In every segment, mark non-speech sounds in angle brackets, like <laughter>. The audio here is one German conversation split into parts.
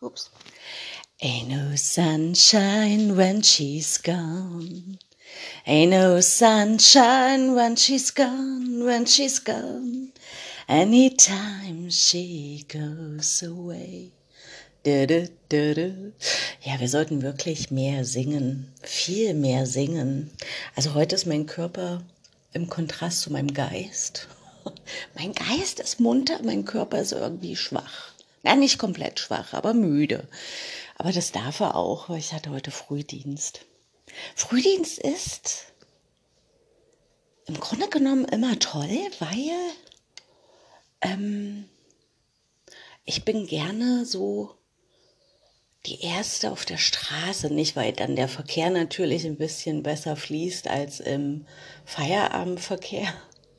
Ups. Ain't no sunshine when she's gone. Ain't no sunshine when she's gone, when she's gone. Anytime she goes away. Ja, wir sollten wirklich mehr singen, viel mehr singen. Also heute ist mein Körper im Kontrast zu meinem Geist. <laughs> Mein Geist ist munter, mein Körper ist irgendwie schwach. Ja, nicht komplett schwach, aber müde. Aber das darf er auch, weil ich hatte heute Frühdienst. Frühdienst ist im Grunde genommen immer toll, weil ähm, ich bin gerne so die erste auf der Straße, nicht weil dann der Verkehr natürlich ein bisschen besser fließt als im Feierabendverkehr,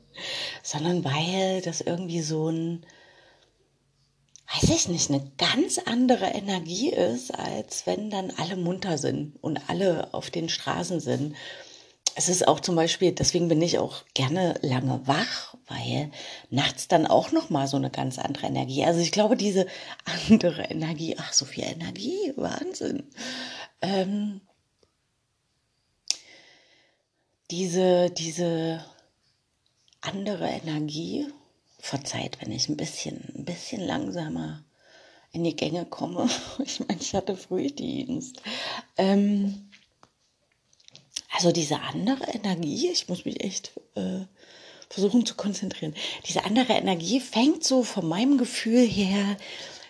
<laughs> sondern weil das irgendwie so ein, weiß ich nicht, eine ganz andere Energie ist, als wenn dann alle munter sind und alle auf den Straßen sind es ist auch zum Beispiel, deswegen bin ich auch gerne lange wach, weil nachts dann auch noch mal so eine ganz andere Energie. Also ich glaube, diese andere Energie, ach so viel Energie, Wahnsinn. Ähm, diese, diese andere Energie, verzeiht, wenn ich ein bisschen, ein bisschen langsamer in die Gänge komme. <laughs> Ich meine, ich hatte Frühdienst. Ähm, also diese andere Energie, ich muss mich echt äh, versuchen zu konzentrieren, diese andere Energie fängt so von meinem Gefühl her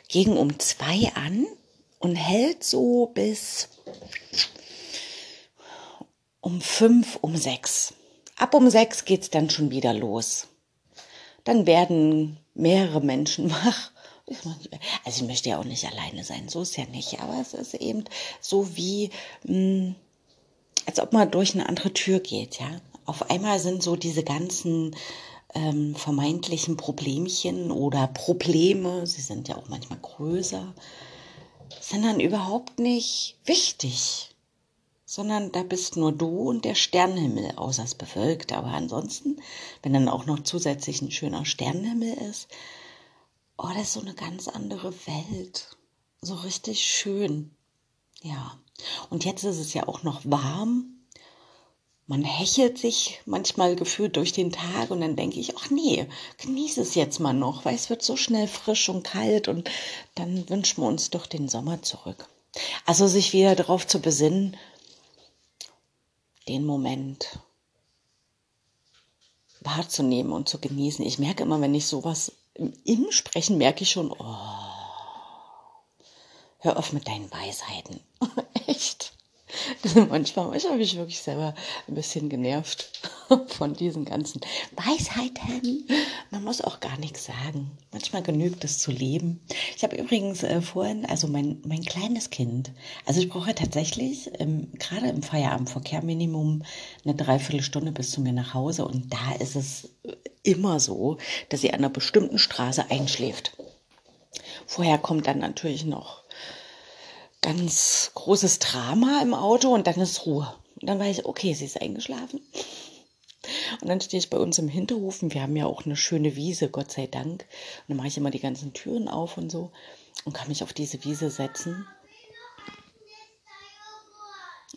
gegen um zwei an und hält so bis um fünf, um sechs. Ab um sechs geht's dann schon wieder los. Dann werden mehrere Menschen <laughs> wach. Also ich möchte ja auch nicht alleine sein, so ist ja nicht, aber es ist eben so wie mh, hm, als ob man durch eine andere Tür geht, ja. Auf einmal sind so diese ganzen ähm, vermeintlichen Problemchen oder Probleme, sie sind ja auch manchmal größer, sind dann überhaupt nicht wichtig, sondern da bist nur du und der Sternenhimmel, außer es bewölkt. Aber ansonsten, wenn dann auch noch zusätzlich ein schöner Sternenhimmel ist, oh, das ist so eine ganz andere Welt. So richtig schön. Ja. Und jetzt ist es ja auch noch warm. Man hechelt sich manchmal gefühlt durch den Tag und dann denke ich, ach nee, genieße es jetzt mal noch, weil es wird so schnell frisch und kalt und dann wünschen wir uns doch den Sommer zurück. Also sich wieder darauf zu besinnen, den Moment wahrzunehmen und zu genießen. Ich merke immer, wenn ich sowas im Sprechen merke ich schon, oh, hör auf mit deinen Weisheiten. <laughs> Echt. <laughs> Manchmal, habe ich wirklich selber ein bisschen genervt <laughs> von diesen ganzen Weisheiten. Man muss auch gar nichts sagen. Manchmal genügt es zu leben. Ich habe übrigens äh, vorhin, also mein, mein kleines Kind, also ich brauche tatsächlich ähm, gerade im Feierabendverkehr Minimum eine Dreiviertelstunde bis zu mir nach Hause. Und da ist es immer so, dass sie an einer bestimmten Straße einschläft. Vorher kommt dann natürlich noch ganz großes Drama im Auto und dann ist Ruhe. Und dann weiß ich, okay, sie ist eingeschlafen. Und dann stehe ich bei uns im Hinterhof wir haben ja auch eine schöne Wiese, Gott sei Dank. Und dann mache ich immer die ganzen Türen auf und so und kann mich auf diese Wiese setzen.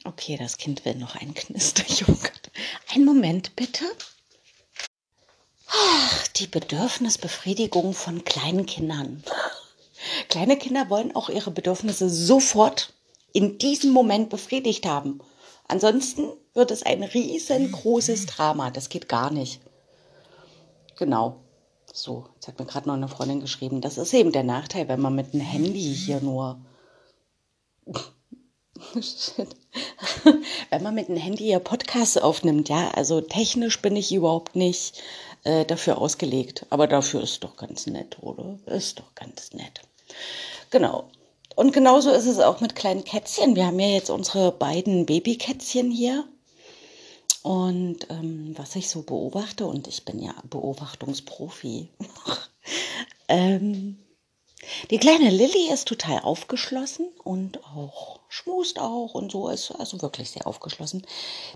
Okay, das Kind will noch einen Knisterjoghurt. <laughs> Einen Moment bitte. Ach, die Bedürfnisbefriedigung von kleinen Kindern. Kleine Kinder wollen auch ihre Bedürfnisse sofort in diesem Moment befriedigt haben. Ansonsten wird es ein riesengroßes Drama. Das geht gar nicht. Genau. So, jetzt hat mir gerade noch eine Freundin geschrieben. Das ist eben der Nachteil, wenn man mit einem Handy hier nur. <laughs> wenn man mit einem Handy ja Podcasts aufnimmt, ja, also technisch bin ich überhaupt nicht äh, dafür ausgelegt. Aber dafür ist doch ganz nett, oder? Ist doch ganz nett. Genau. Und genauso ist es auch mit kleinen Kätzchen. Wir haben ja jetzt unsere beiden Babykätzchen hier. Und ähm, was ich so beobachte, und ich bin ja Beobachtungsprofi, <laughs> ähm, die kleine Lilly ist total aufgeschlossen und auch schmust auch und so ist also wirklich sehr aufgeschlossen.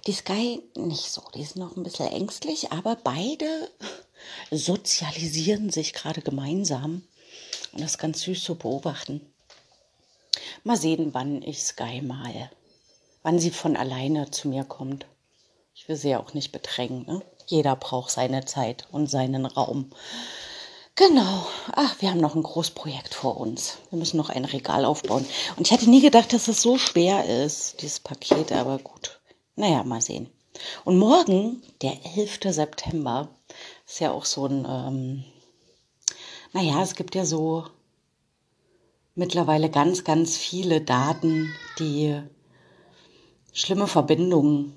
Die Sky nicht so, die ist noch ein bisschen ängstlich, aber beide <laughs> sozialisieren sich gerade gemeinsam und das ist ganz süß zu beobachten. Mal sehen, wann ich Sky mal, wann sie von alleine zu mir kommt. Ich will sie ja auch nicht bedrängen. Ne? Jeder braucht seine Zeit und seinen Raum. Genau. Ach, wir haben noch ein Großprojekt vor uns. Wir müssen noch ein Regal aufbauen. Und ich hatte nie gedacht, dass es so schwer ist, dieses Paket, aber gut. Naja, mal sehen. Und morgen, der 11. September, ist ja auch so ein, ähm, naja, es gibt ja so mittlerweile ganz, ganz viele Daten, die schlimme Verbindungen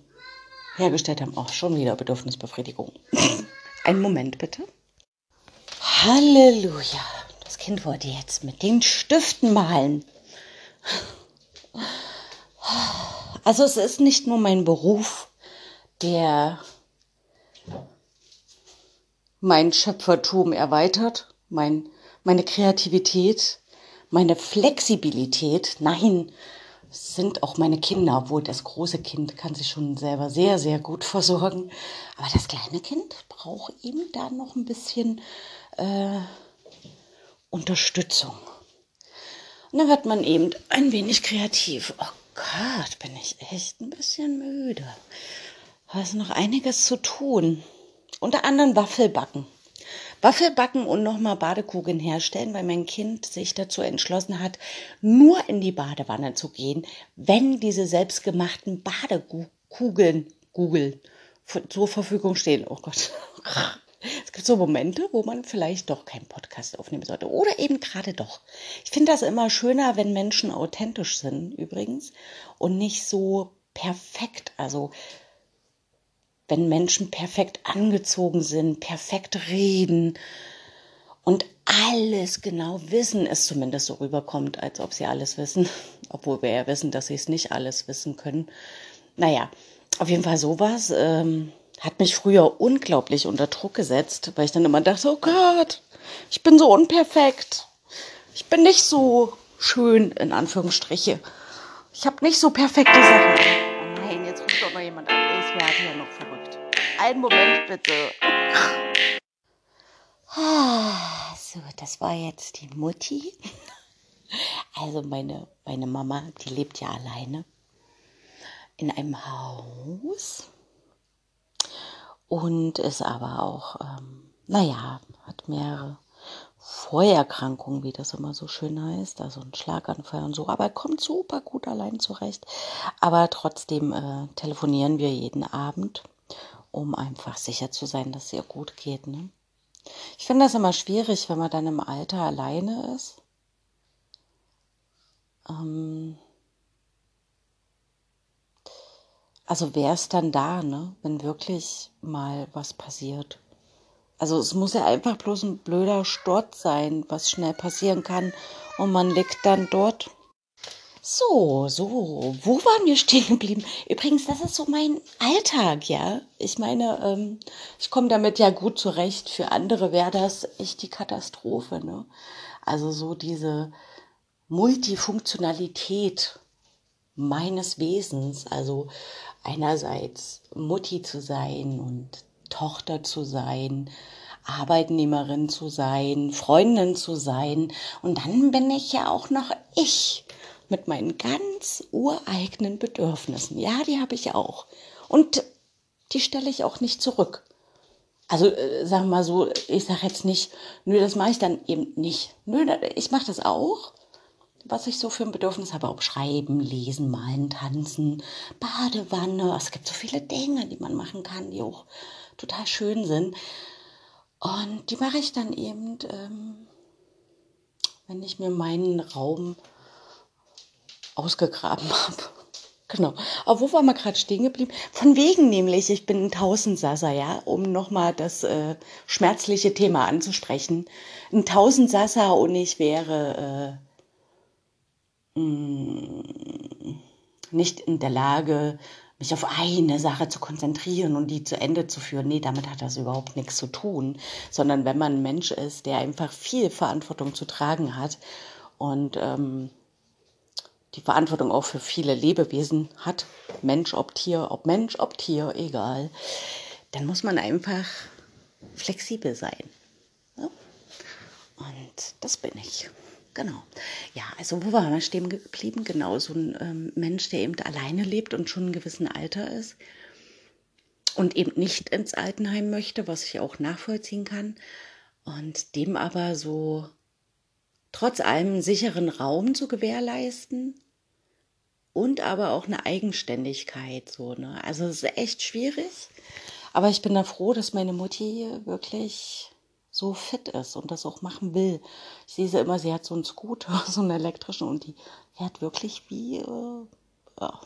hergestellt haben. Auch schon wieder Bedürfnisbefriedigung. Einen Moment bitte. Halleluja. Das Kind wollte jetzt mit den Stiften malen. Also es ist nicht nur mein Beruf, der mein Schöpfertum erweitert, mein, meine Kreativität, meine Flexibilität. Nein, sind auch meine Kinder, obwohl das große Kind kann sich schon selber sehr, sehr gut versorgen. Aber das kleine Kind braucht eben da noch ein bisschen äh, Unterstützung. Und dann wird man eben ein wenig kreativ. Oh Gott, bin ich echt ein bisschen müde. Da ist noch einiges zu tun. Unter anderem Waffelbacken. Waffelbacken und nochmal Badekugeln herstellen, weil mein Kind sich dazu entschlossen hat, nur in die Badewanne zu gehen, wenn diese selbstgemachten Badekugeln, Google, zur Verfügung stehen. Oh Gott. <laughs> Es gibt so Momente, wo man vielleicht doch keinen Podcast aufnehmen sollte. Oder eben gerade doch. Ich finde das immer schöner, wenn Menschen authentisch sind, übrigens. Und nicht so perfekt. Also, wenn Menschen perfekt angezogen sind, perfekt reden und alles genau wissen, es zumindest so rüberkommt, als ob sie alles wissen. <laughs> Obwohl wir ja wissen, dass sie es nicht alles wissen können. Naja, auf jeden Fall sowas. Ähm, hat mich früher unglaublich unter Druck gesetzt, weil ich dann immer dachte, oh Gott, ich bin so unperfekt. Ich bin nicht so schön, in Anführungsstriche. Ich habe nicht so perfekte Sachen. Oh nein, jetzt ruft doch noch jemand an. Ich werde ja noch verrückt. Einen Moment bitte. Ah, so, das war jetzt die Mutti. Also meine, meine Mama, die lebt ja alleine in einem Haus und ist aber auch, ähm, naja, hat mehrere Vorerkrankungen, wie das immer so schön heißt, also ein Schlaganfall und so, aber er kommt super gut allein zurecht. Aber trotzdem äh, telefonieren wir jeden Abend, um einfach sicher zu sein, dass es ihr gut geht. Ne? Ich finde das immer schwierig, wenn man dann im Alter alleine ist. Ähm, Also wer ist dann da, ne, wenn wirklich mal was passiert? Also es muss ja einfach bloß ein blöder Sturz sein, was schnell passieren kann und man liegt dann dort. So, so, wo waren wir stehen geblieben? Übrigens, das ist so mein Alltag, ja. Ich meine, ähm, ich komme damit ja gut zurecht. Für andere wäre das echt die Katastrophe, ne? Also so diese Multifunktionalität meines Wesens, also einerseits Mutti zu sein und Tochter zu sein, Arbeitnehmerin zu sein, Freundin zu sein. Und dann bin ich ja auch noch ich mit meinen ganz ureigenen Bedürfnissen. Ja, die habe ich auch. Und die stelle ich auch nicht zurück. Also äh, wir mal so, ich sage jetzt nicht, nö, das mache ich dann eben nicht. Nö, ich mache das auch was ich so für ein Bedürfnis habe, ob schreiben, lesen, malen, tanzen, Badewanne. Es gibt so viele Dinge, die man machen kann, die auch total schön sind. Und die mache ich dann eben, ähm, wenn ich mir meinen Raum ausgegraben habe. Genau. Aber wo waren wir gerade stehen geblieben? Von wegen nämlich, ich bin ein Tausendsasser, ja, um nochmal das äh, schmerzliche Thema anzusprechen. Ein Tausendsasser und ich wäre äh, Mm, nicht in der Lage, mich auf eine Sache zu konzentrieren und die zu Ende zu führen. Nee, damit hat das überhaupt nichts zu tun. Sondern wenn man ein Mensch ist, der einfach viel Verantwortung zu tragen hat und ähm, die Verantwortung auch für viele Lebewesen hat, Mensch ob Tier, ob Mensch ob Tier, egal, dann muss man einfach flexibel sein. Ja? Und das bin ich. genau. Ja, also wo waren wir stehen geblieben? Genau, so ein ähm, Mensch, der eben alleine lebt und schon ein gewissen Alter ist und eben nicht ins Altenheim möchte, was ich auch nachvollziehen kann. Und dem aber so trotz allem sicheren Raum zu gewährleisten und aber auch eine Eigenständigkeit so, ne? Also es ist echt schwierig, aber ich bin da froh, dass meine Mutti wirklich so fit ist und das auch machen will. Ich sehe sie immer, sie hat so einen Scooter, <laughs> so einen elektrischen und die fährt wirklich wie, äh, ja.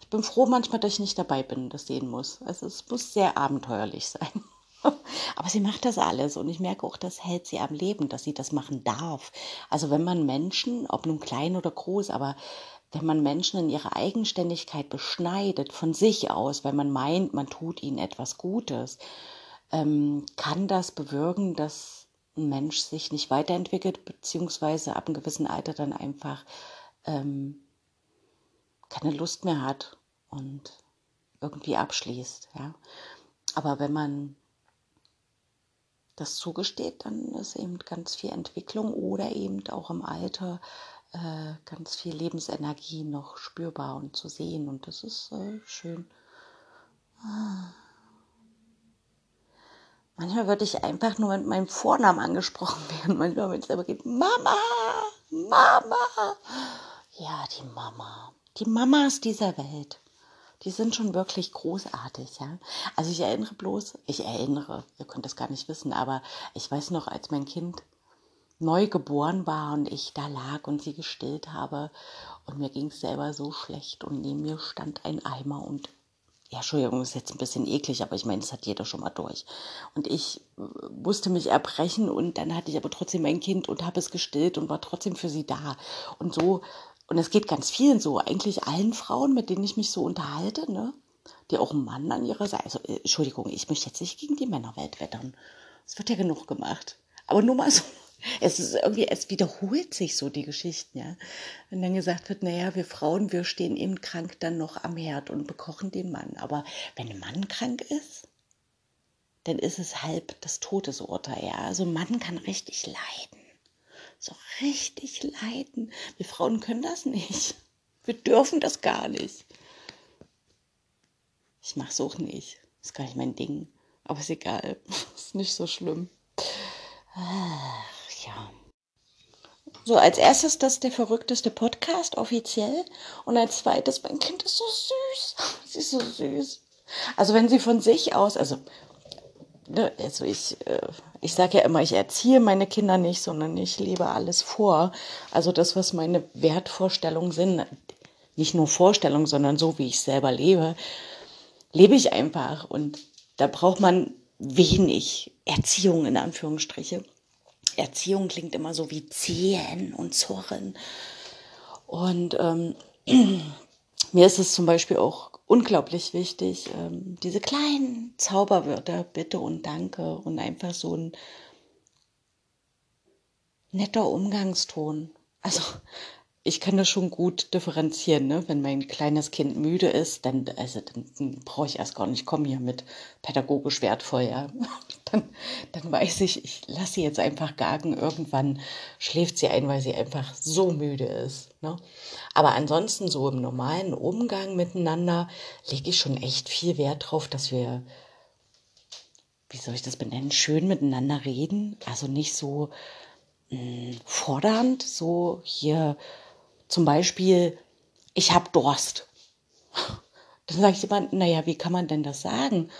Ich bin froh manchmal, dass ich nicht dabei bin, das sehen muss. Also es muss sehr abenteuerlich sein. <laughs> Aber sie macht das alles und ich merke auch, das hält sie am Leben, dass sie das machen darf. Also wenn man Menschen, ob nun klein oder groß, aber wenn man Menschen in ihrer Eigenständigkeit beschneidet von sich aus, wenn man meint, man tut ihnen etwas Gutes, ähm, kann das bewirken, dass ein Mensch sich nicht weiterentwickelt, beziehungsweise ab einem gewissen Alter dann einfach ähm, keine Lust mehr hat und irgendwie abschließt. Ja? Aber wenn man das zugesteht, dann ist eben ganz viel Entwicklung oder eben auch im Alter äh, ganz viel Lebensenergie noch spürbar und zu sehen. Und das ist äh, schön. Ah. Manchmal würde ich einfach nur mit meinem Vornamen angesprochen werden. Manchmal, wenn es aber geht, Mama, Mama. Ja, die Mama. Die Mamas dieser Welt. Die sind schon wirklich großartig, ja. Also ich erinnere bloß, ich erinnere, ihr könnt das gar nicht wissen, aber ich weiß noch, als mein Kind neu geboren war und ich da lag und sie gestillt habe und mir ging es selber so schlecht und neben mir stand ein Eimer und ja, Entschuldigung, ist jetzt ein bisschen eklig, aber ich meine, das hat jeder schon mal durch. Und ich äh, musste mich erbrechen und dann hatte ich aber trotzdem mein Kind und habe es gestillt und war trotzdem für sie da. Und so, und es geht ganz vielen so, eigentlich allen Frauen, mit denen ich mich so unterhalte, ne, die auch einen Mann an ihrer Seite, also, äh, Entschuldigung, ich möchte jetzt nicht gegen die Männerwelt wettern. Es wird ja genug gemacht. Aber nur mal so <laughs> es ist irgendwie, es wiederholt sich so die Geschichten, ja. Wenn dann gesagt wird, naja, wir Frauen, wir stehen eben krank dann noch am Herd und bekochen den Mann. Aber wenn ein Mann krank ist, dann ist es halb das Todesurteil, ja. Also ein Mann kann richtig leiden. So richtig leiden. Wir Frauen können das nicht. Wir dürfen das gar nicht. Ich mach's auch nicht. Ist gar nicht mein Ding. Aber ist egal. <laughs> Ist nicht so schlimm. Ah ja. So, als erstes das ist der verrückteste Podcast offiziell und als zweites, mein Kind ist so süß. <laughs> Sie ist so süß. Also wenn sie von sich aus, also, ne, also ich, äh, ich sage ja immer, ich erziehe meine Kinder nicht, sondern ich lebe alles vor. Also das, was meine Wertvorstellungen sind, nicht nur Vorstellungen, sondern so, wie ich selber lebe, lebe ich einfach. Und da braucht man wenig Erziehung in Anführungsstriche. Erziehung klingt immer so wie ziehen und zurren. Und ähm, <clears throat> mir ist es zum Beispiel auch unglaublich wichtig, ähm, diese kleinen Zauberwörter, bitte und danke und einfach so ein netter Umgangston. Also ich kann das schon gut differenzieren, ne? Wenn mein kleines Kind müde ist, dann, also, dann, dann brauche ich erst gar nicht kommen hier mit pädagogisch wertvoll, ja. <laughs> Dann, dann weiß ich, ich lasse sie jetzt einfach gagen. Irgendwann schläft sie ein, weil sie einfach so müde ist. Ne? Aber ansonsten so im normalen Umgang miteinander lege ich schon echt viel Wert drauf, dass wir, wie soll ich das benennen, schön miteinander reden. Also nicht so hm, fordernd, so hier zum Beispiel, ich habe Durst. Dann ich immer, naja, wie kann man denn das sagen?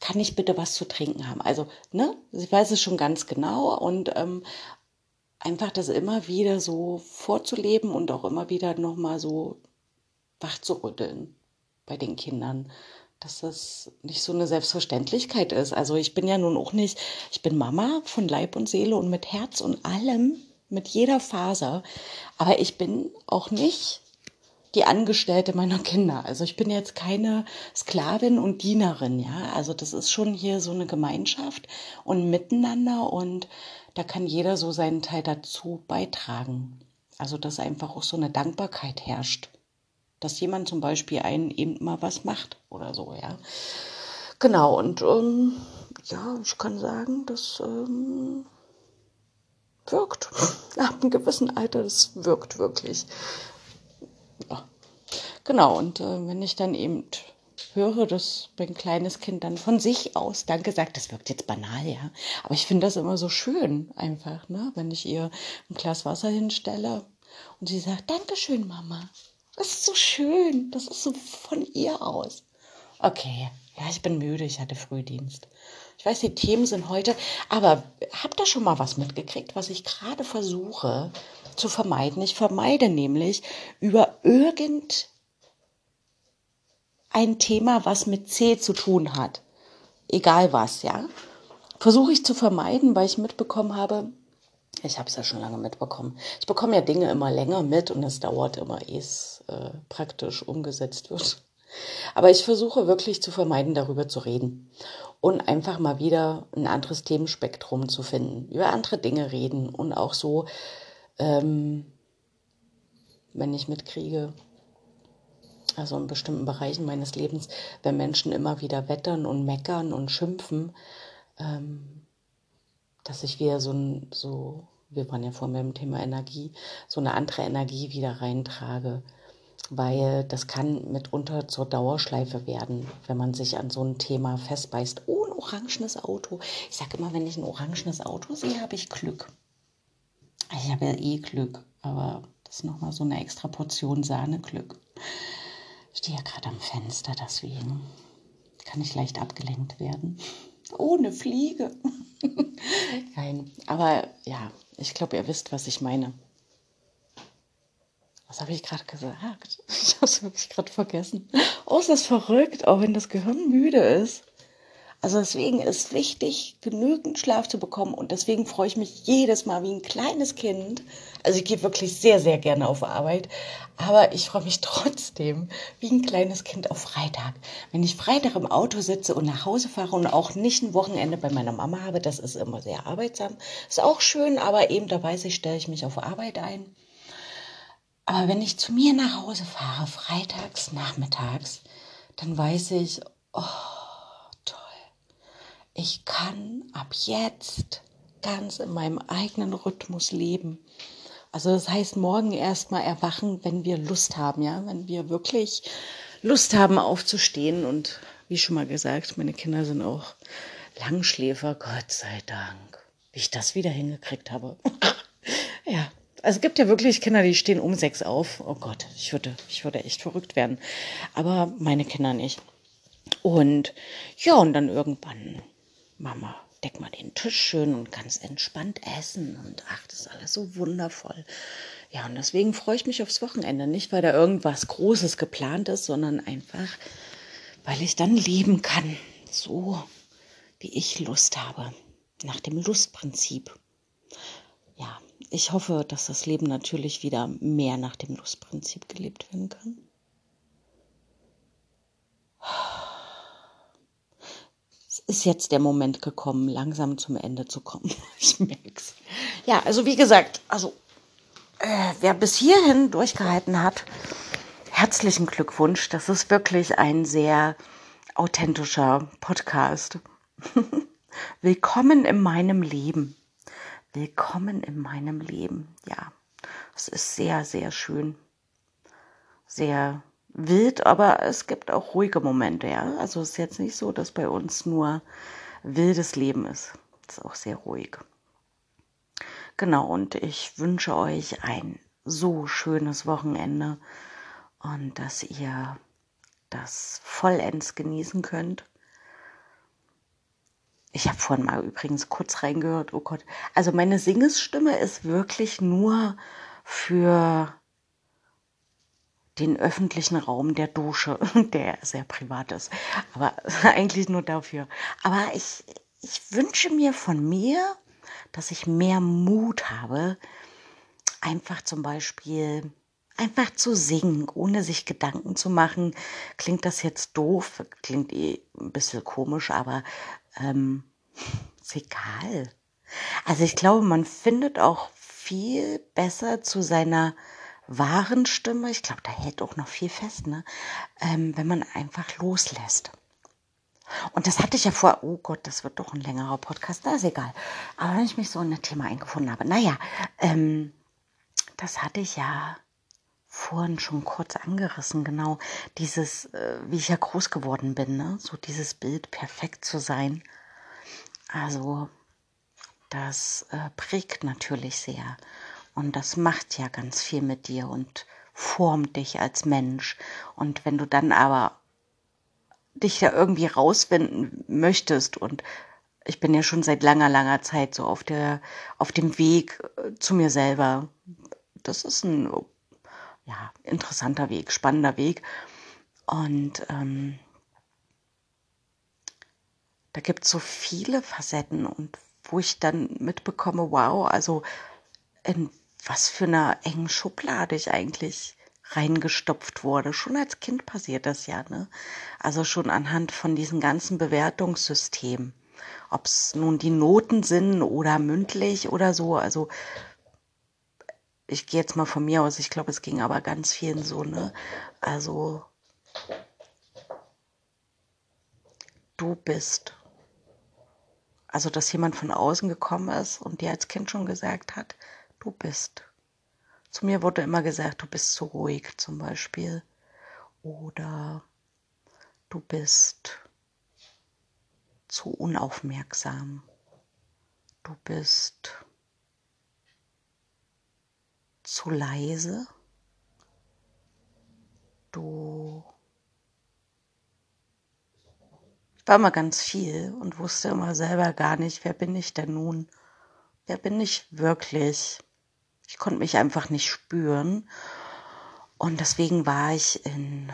Kann ich bitte was zu trinken haben? Also, ne, ich weiß es schon ganz genau und ähm, einfach das immer wieder so vorzuleben und auch immer wieder nochmal so wach zu rütteln bei den Kindern, dass das nicht so eine Selbstverständlichkeit ist. Also ich bin ja nun auch nicht, ich bin Mama von Leib und Seele und mit Herz und allem, mit jeder Faser. Aber ich bin auch nicht die Angestellte meiner Kinder. Also ich bin jetzt keine Sklavin und Dienerin, ja. Also das ist schon hier so eine Gemeinschaft und miteinander und da kann jeder so seinen Teil dazu beitragen. Also dass einfach auch so eine Dankbarkeit herrscht. Dass jemand zum Beispiel einen eben mal was macht oder so, ja. Genau, und ähm, ja, ich kann sagen, dass ähm, wirkt. Ab einem gewissen Alter, das wirkt wirklich. Ja. Genau, und äh, wenn ich dann eben höre, dass mein kleines Kind dann von sich aus Danke sagt, das wirkt jetzt banal, ja. Aber ich finde das immer so schön, einfach, ne? Wenn ich ihr ein Glas Wasser hinstelle und sie sagt, Dankeschön, Mama. Das ist so schön. Das ist so von ihr aus. Okay, ja, ich bin müde, ich hatte Frühdienst. Ich weiß, die Themen sind heute, aber habt ihr schon mal was mitgekriegt, was ich gerade versuche zu vermeiden? Ich vermeide nämlich über irgend ein Thema, was mit C zu tun hat. Egal was, ja. Versuche ich zu vermeiden, weil ich mitbekommen habe, ich habe es ja schon lange mitbekommen. Ich bekomme ja Dinge immer länger mit und es dauert immer, ehe es äh, praktisch umgesetzt wird. Aber ich versuche wirklich zu vermeiden, darüber zu reden und einfach mal wieder ein anderes Themenspektrum zu finden, über andere Dinge reden und auch so, ähm, wenn ich mitkriege, also in bestimmten Bereichen meines Lebens, wenn Menschen immer wieder wettern und meckern und schimpfen, ähm, dass ich wieder so ein, so, wir waren ja vorhin beim Thema Energie, so eine andere Energie wieder reintrage. Weil das kann mitunter zur Dauerschleife werden, wenn man sich an so ein Thema festbeißt. Oh, ein orangenes Auto. Ich sage immer, wenn ich ein orangenes Auto sehe, habe ich Glück. Ich habe ja eh Glück, aber das ist nochmal so eine extra Portion Sahneglück. Ich stehe ja gerade am Fenster, deswegen kann ich leicht abgelenkt werden. Ohne Fliege. <laughs> Nein, aber ja, ich glaube, ihr wisst, was ich meine. Was habe ich gerade gesagt? <laughs> Ich habe es wirklich gerade vergessen. Oh, ist das verrückt, auch wenn das Gehirn müde ist. Also deswegen ist wichtig, genügend Schlaf zu bekommen und deswegen freue ich mich jedes Mal wie ein kleines Kind. Also ich gehe wirklich sehr, sehr gerne auf Arbeit, aber ich freue mich <laughs> trotzdem wie ein kleines Kind auf Freitag. Wenn ich Freitag im Auto sitze und nach Hause fahre und auch nicht ein Wochenende bei meiner Mama habe, das ist immer sehr arbeitsam. Ist auch schön, aber eben da weiß ich, stelle ich mich auf Arbeit ein. Aber wenn ich zu mir nach Hause fahre, freitags, nachmittags, dann weiß ich, oh, ich kann ab jetzt ganz in meinem eigenen Rhythmus leben. Also das heißt, morgen erstmal erwachen, wenn wir Lust haben, ja, wenn wir wirklich Lust haben aufzustehen und wie schon mal gesagt, meine Kinder sind auch Langschläfer, Gott sei Dank. Wie ich das wieder hingekriegt habe. <laughs> also es gibt ja wirklich Kinder, die stehen um sechs auf. Oh Gott, ich würde, ich würde echt verrückt werden. Aber meine Kinder nicht. Und ja, und dann irgendwann Mama, deck mal den Tisch schön und ganz entspannt essen und ach, das ist alles so wundervoll. Ja, und deswegen freue ich mich aufs Wochenende. Nicht, weil da irgendwas Großes geplant ist, sondern einfach, weil ich dann leben kann. So, wie ich Lust habe. Nach dem Lustprinzip. Ich hoffe, dass das Leben natürlich wieder mehr nach dem Lustprinzip gelebt werden kann. ist jetzt der Moment gekommen, langsam zum Ende zu kommen. <laughs> Ich merk's. Ja, also wie gesagt, also äh, wer bis hierhin durchgehalten hat, herzlichen Glückwunsch. Das ist wirklich ein sehr authentischer Podcast. <laughs> Willkommen in meinem Leben. Willkommen in meinem Leben. Ja, es ist sehr, sehr schön. Sehr wild, aber es gibt auch ruhige Momente, ja. Also es ist jetzt nicht so, dass bei uns nur wildes Leben ist. Es ist auch sehr ruhig. Genau, und ich wünsche euch ein so schönes Wochenende und dass ihr das vollends genießen könnt. Ich habe vorhin mal übrigens kurz reingehört, oh Gott. Also meine Singesstimme ist wirklich nur für den öffentlichen Raum der Dusche, <laughs> der sehr privat ist, aber <laughs> eigentlich nur dafür. Aber ich, ich wünsche mir von mir, dass ich mehr Mut habe, einfach zum Beispiel einfach zu singen, ohne sich Gedanken zu machen. Klingt das jetzt doof, klingt eh ein bisschen komisch, aber ähm, <laughs> ist egal. Also ich glaube, man findet auch viel besser zu seiner wahren Stimme, ich glaube, da hält auch noch viel fest, ne? Ähm, wenn man einfach loslässt. Und das hatte ich ja vor, oh Gott, das wird doch ein längerer Podcast, da ist egal. Aber wenn ich mich so in das Thema eingefunden habe, naja, ähm, das hatte ich ja vorhin schon kurz angerissen, genau dieses, äh, wie ich ja groß geworden bin, ne? so dieses Bild, perfekt zu sein. Also das äh, prägt natürlich sehr und das macht ja ganz viel mit dir und formt dich als Mensch. Und wenn du dann aber dich da irgendwie rausfinden möchtest und ich bin ja schon seit langer, langer Zeit so auf der, auf dem Weg äh, zu mir selber. Das ist ein ja, interessanter Weg, spannender Weg. Und ähm, da gibt es so viele Facetten und wo ich dann mitbekomme, wow, also in was für einer engen Schublade ich eigentlich reingestopft wurde. Schon als Kind passiert das ja, ne? Also schon anhand von diesen ganzen Bewertungssystemen. Ob es nun die Noten sind oder mündlich oder so. Also ich gehe jetzt mal von mir aus, ich glaube, es ging aber ganz vielen so, ne? Also du bist. Also, dass jemand von außen gekommen ist und dir als Kind schon gesagt hat, du bist. Zu mir wurde immer gesagt, du bist zu ruhig zum Beispiel. Oder du bist zu unaufmerksam. Du bist zu leise. Du ich war immer ganz viel und wusste immer selber gar nicht, wer bin ich denn nun? Wer bin ich wirklich? Ich konnte mich einfach nicht spüren. Und deswegen war ich in,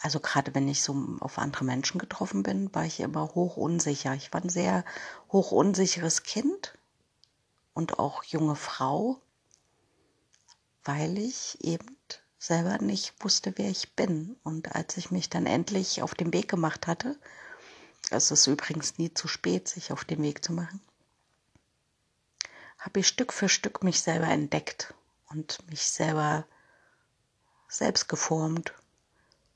also gerade wenn ich so auf andere Menschen getroffen bin, war ich immer hoch unsicher. Ich war ein sehr hoch unsicheres Kind und auch junge Frau, weil ich eben selber nicht wusste, wer ich bin. Und als ich mich dann endlich auf den Weg gemacht hatte, es ist übrigens nie zu spät, sich auf den Weg zu machen, habe ich Stück für Stück mich selber entdeckt und mich selber selbst geformt.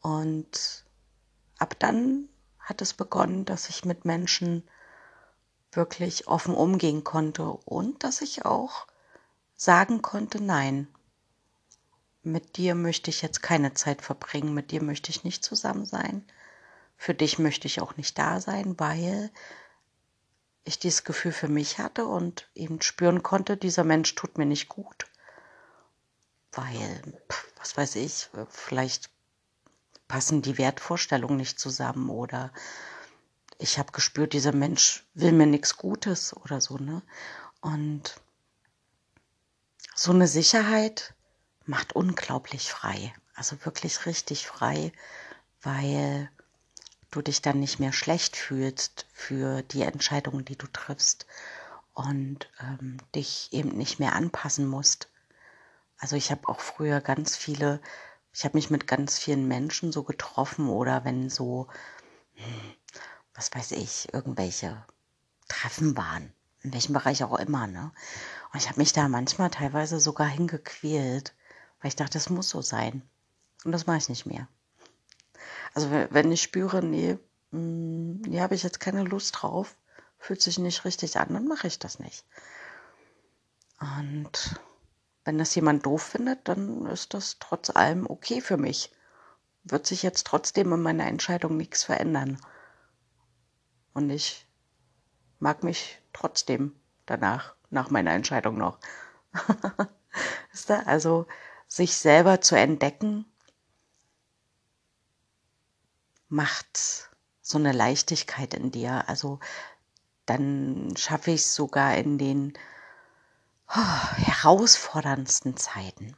Und ab dann hat es begonnen, dass ich mit Menschen wirklich offen umgehen konnte und dass ich auch sagen konnte, nein, mit dir möchte ich jetzt keine Zeit verbringen, mit dir möchte ich nicht zusammen sein, für dich möchte ich auch nicht da sein, weil ich dieses Gefühl für mich hatte und eben spüren konnte, dieser Mensch tut mir nicht gut, weil, was weiß ich, vielleicht passen die Wertvorstellungen nicht zusammen oder ich habe gespürt, dieser Mensch will mir nichts Gutes oder so, ne? Und so eine Sicherheit macht unglaublich frei, also wirklich richtig frei, weil du dich dann nicht mehr schlecht fühlst für die Entscheidungen, die du triffst und ähm, dich eben nicht mehr anpassen musst. Also ich habe auch früher ganz viele, ich habe mich mit ganz vielen Menschen so getroffen oder wenn so, hm, was weiß ich, irgendwelche Treffen waren, in welchem Bereich auch immer, ne? Und ich habe mich da manchmal teilweise sogar hingequält, weil ich dachte, das muss so sein. Und das mache ich nicht mehr. Also wenn ich spüre, nee, mm, nee, habe ich jetzt keine Lust drauf, fühlt sich nicht richtig an, dann mache ich das nicht. Und wenn das jemand doof findet, dann ist das trotz allem okay für mich. Wird sich jetzt trotzdem in meiner Entscheidung nichts verändern. Und ich mag mich trotzdem danach, nach meiner Entscheidung noch. <laughs> also sich selber zu entdecken macht so eine Leichtigkeit in dir. Also dann schaffe ich es sogar in den oh, herausforderndsten Zeiten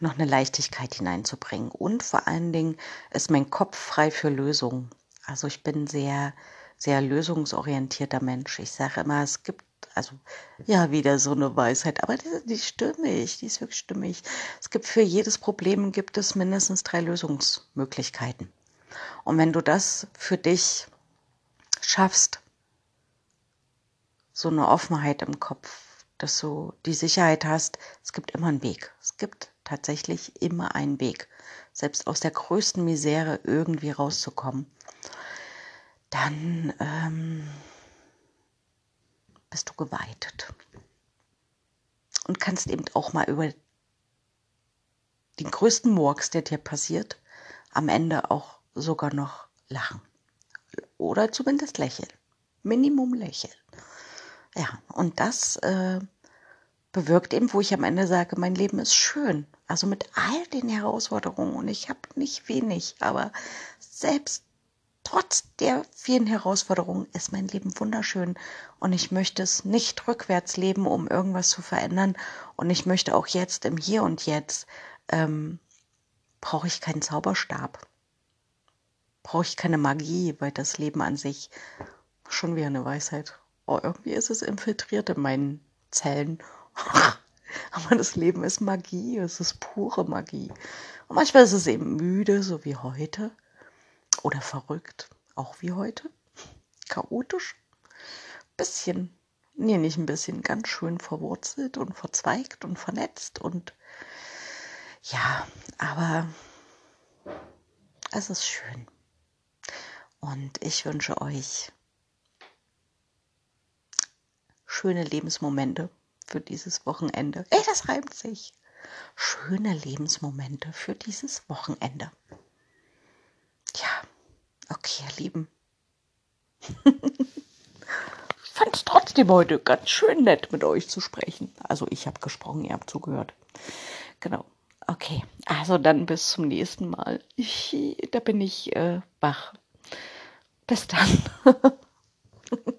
noch eine Leichtigkeit hineinzubringen. Und vor allen Dingen ist mein Kopf frei für Lösungen. Also ich bin sehr, sehr lösungsorientierter Mensch. Ich sage immer, es gibt also ja, wieder so eine Weisheit, aber die, die stimmig, die ist wirklich stimmig. Es gibt für jedes Problem gibt es mindestens drei Lösungsmöglichkeiten. Und wenn du das für dich schaffst, so eine Offenheit im Kopf, dass du die Sicherheit hast, es gibt immer einen Weg. Es gibt tatsächlich immer einen Weg. Selbst aus der größten Misere irgendwie rauszukommen, dann ähm, bist du geweitet. Und kannst eben auch mal über den größten Murks, der dir passiert, am Ende auch sogar noch lachen. Oder zumindest lächeln. Minimum lächeln. Ja, und das äh, bewirkt eben, wo ich am Ende sage, mein Leben ist schön. Also mit all den Herausforderungen. Und ich habe nicht wenig, aber selbst trotz der vielen Herausforderungen ist mein Leben wunderschön. Und ich möchte es nicht rückwärts leben, um irgendwas zu verändern. Und ich möchte auch jetzt im Hier und Jetzt ähm, brauche ich keinen Zauberstab, brauche ich keine Magie, weil das Leben an sich schon wie eine Weisheit. Oh, irgendwie ist es infiltriert in meinen Zellen <laughs> Aber das Leben ist Magie, es ist pure Magie. Und manchmal ist es eben müde, so wie heute. Oder verrückt, auch wie heute. Chaotisch. Bisschen, nee, nicht ein bisschen, ganz schön verwurzelt und verzweigt und vernetzt und ja, aber es ist schön. Und ich wünsche euch schöne Lebensmomente für dieses Wochenende. Ey, das reimt sich. Schöne Lebensmomente für dieses Wochenende. Ja, okay, ihr Lieben. <laughs> Fand es trotzdem heute ganz schön nett, mit euch zu sprechen. Also ich habe gesprochen, ihr habt zugehört. Genau. Okay, also dann bis zum nächsten Mal. Ich, da bin ich äh, wach. Bis dann. <laughs>